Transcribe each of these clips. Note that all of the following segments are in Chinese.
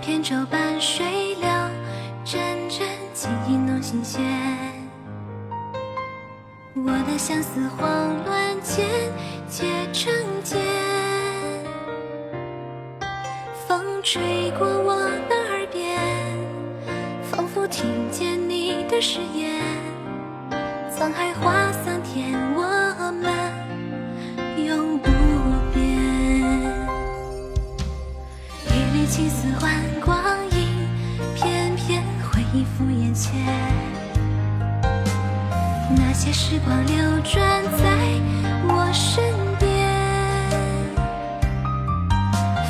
片舟伴水流，阵阵清音弄心弦。我的相思慌乱间结成茧。风吹过我的耳边，仿佛听见你的誓言。沧海化桑田，我们永不变。一缕青丝。眼前。那些时光流转在我身边，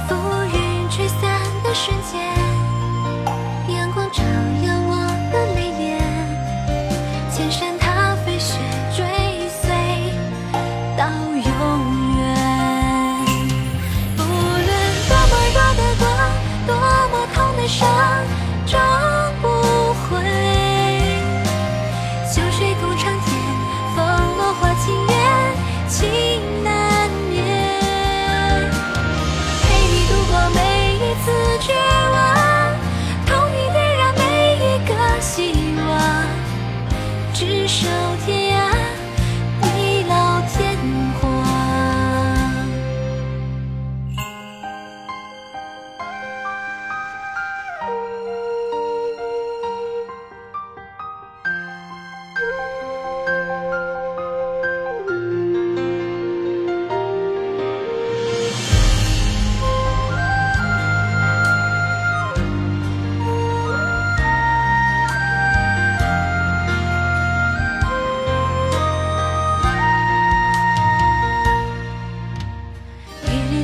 浮云吹散的瞬间，阳光照耀我的泪眼，千山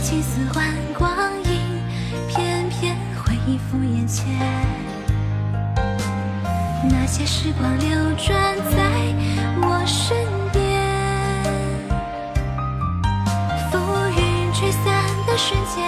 青丝换光阴，片片回忆浮眼前。那些时光流转在我身边，浮云吹散的瞬间，